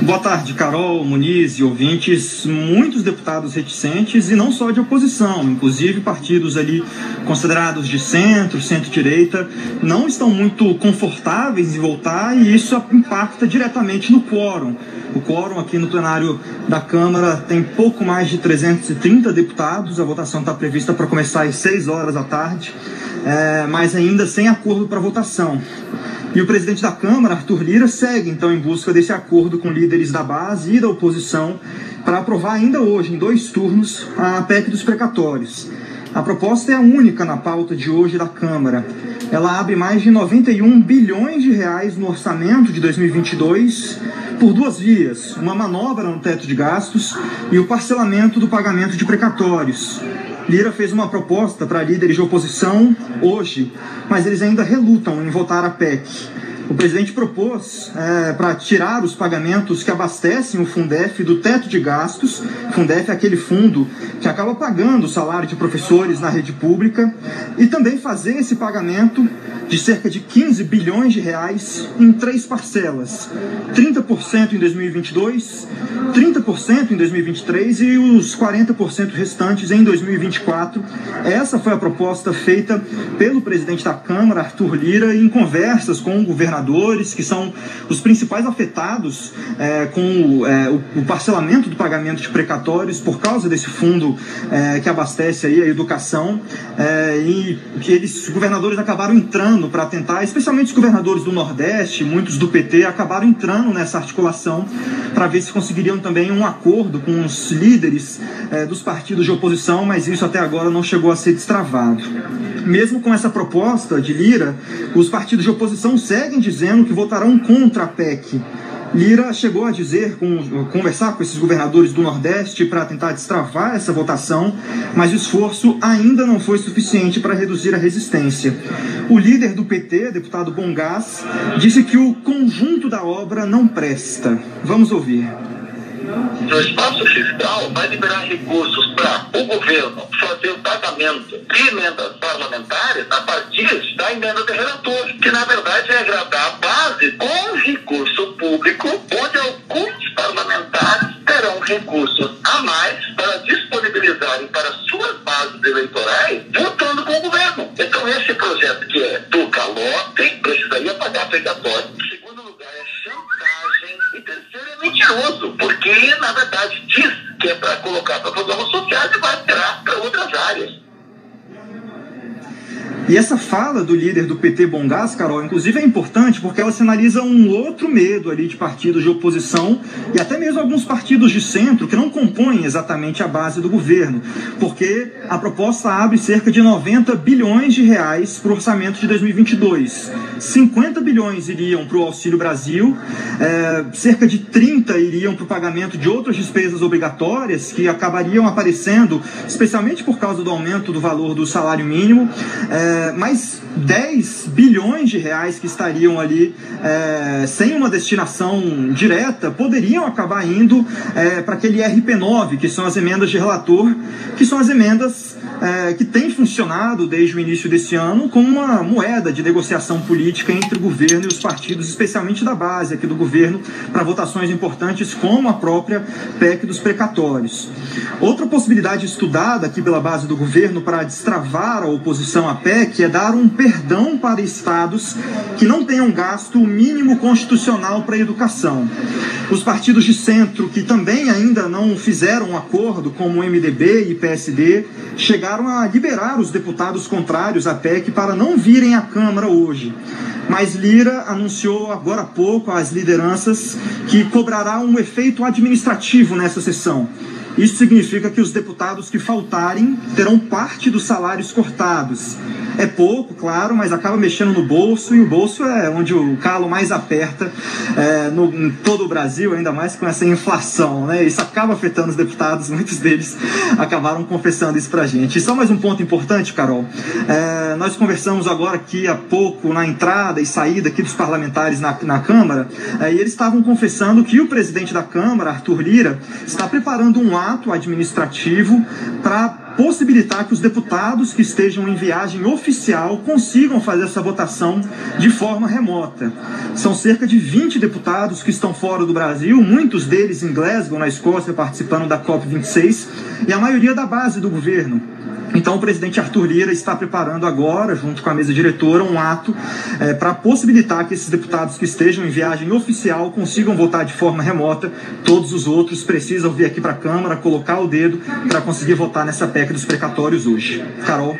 Boa tarde, Carol, Muniz e ouvintes. Muitos deputados reticentes e não só de oposição, inclusive partidos ali considerados de centro, centro-direita, não estão muito confortáveis em voltar e isso impacta diretamente no quórum. O quórum aqui no plenário da Câmara tem pouco mais de 330 deputados, a votação está prevista para começar às 6 horas da tarde, é, mas ainda sem acordo para votação. E o presidente da Câmara, Arthur Lira, segue então em busca desse acordo com líderes da base e da oposição para aprovar ainda hoje, em dois turnos, a PEC dos precatórios. A proposta é a única na pauta de hoje da Câmara. Ela abre mais de 91 bilhões de reais no orçamento de 2022 por duas vias: uma manobra no teto de gastos e o parcelamento do pagamento de precatórios. Lira fez uma proposta para líderes de oposição hoje, mas eles ainda relutam em votar a PEC. O presidente propôs é, para tirar os pagamentos que abastecem o Fundef do teto de gastos. Fundef é aquele fundo que acaba pagando o salário de professores na rede pública e também fazer esse pagamento de cerca de 15 bilhões de reais em três parcelas: 30% em 2022, 30% em 2023 e os 40% restantes em 2024. Essa foi a proposta feita pelo presidente da Câmara, Arthur Lira, em conversas com que são os principais afetados é, com é, o, parcelamento do pagamento de precatórios por causa desse fundo é, que abastece aí a educação. É, e eles, governadores acabaram entrando para tentar, especialmente os governadores do Nordeste, muitos do PT, acabaram entrando nessa articulação para ver se conseguiriam também um acordo com os líderes é, dos partidos de oposição, mas isso até agora não chegou a ser destravado. Mesmo com essa proposta de Lira, os partidos de oposição seguem dizendo que votarão contra a PEC. Lira chegou a dizer, com, conversar com esses governadores do Nordeste para tentar destravar essa votação, mas o esforço ainda não foi suficiente para reduzir a resistência. O líder do PT, deputado Bongás, disse que o conjunto da obra não presta. Vamos ouvir. O espaço fiscal vai liberar recursos para o governo fazer o pagamento de emendas parlamentares a partir da emenda do relator, terão recursos a mais para disponibilizarem para suas bases eleitorais, votando com o governo. Então esse projeto que é do calote precisaria pagar precatório. Em segundo lugar, é chantagem. E terceiro, é mentiroso, porque na verdade diz que é para colocar para programas sociais e vai tirar para outras áreas. E essa fala do líder do PT Bongás, Carol, inclusive é importante porque ela sinaliza um outro medo ali de partidos de oposição e até mesmo alguns partidos de centro que não compõem exatamente a base do governo, porque a proposta abre cerca de 90 bilhões de reais para o orçamento de 2022. 50 bilhões iriam para o Auxílio Brasil, é, cerca de 30 iriam para o pagamento de outras despesas obrigatórias que acabariam aparecendo, especialmente por causa do aumento do valor do salário mínimo. É, mais 10 bilhões de reais que estariam ali é, sem uma destinação direta poderiam acabar indo é, para aquele RP9, que são as emendas de relator, que são as emendas é, que têm funcionado desde o início desse ano como uma moeda de negociação política entre o governo e os partidos, especialmente da base aqui do governo, para votações importantes como a própria PEC dos precatórios. Outra possibilidade estudada aqui pela base do governo para destravar a oposição à PEC é dar um perdão para estados que não tenham gasto mínimo constitucional para a educação. Os partidos de centro que também ainda não fizeram um acordo, como o MDB e PSD, chegaram a liberar os deputados contrários à PEC para não virem à Câmara hoje. Mas Lira anunciou agora há pouco às lideranças que cobrará um efeito administrativo nessa sessão. Isso significa que os deputados que faltarem terão parte dos salários cortados. É pouco, claro, mas acaba mexendo no bolso e o bolso é onde o calo mais aperta é, no, em todo o Brasil, ainda mais com essa inflação. Né? Isso acaba afetando os deputados, muitos deles acabaram confessando isso pra gente. E só mais um ponto importante, Carol. É, nós conversamos agora aqui há pouco na entrada e saída aqui dos parlamentares na, na Câmara é, e eles estavam confessando que o presidente da Câmara, Arthur Lira, está preparando um ato administrativo para possibilitar que os deputados que estejam em viagem oficial consigam fazer essa votação de forma remota. São cerca de 20 deputados que estão fora do Brasil, muitos deles em Glasgow, na Escócia, participando da COP26, e a maioria da base do governo. Então, o presidente Arthur Lira está preparando agora, junto com a mesa diretora, um ato é, para possibilitar que esses deputados que estejam em viagem oficial consigam votar de forma remota. Todos os outros precisam vir aqui para a Câmara, colocar o dedo para conseguir votar nessa PEC dos precatórios hoje. Carol.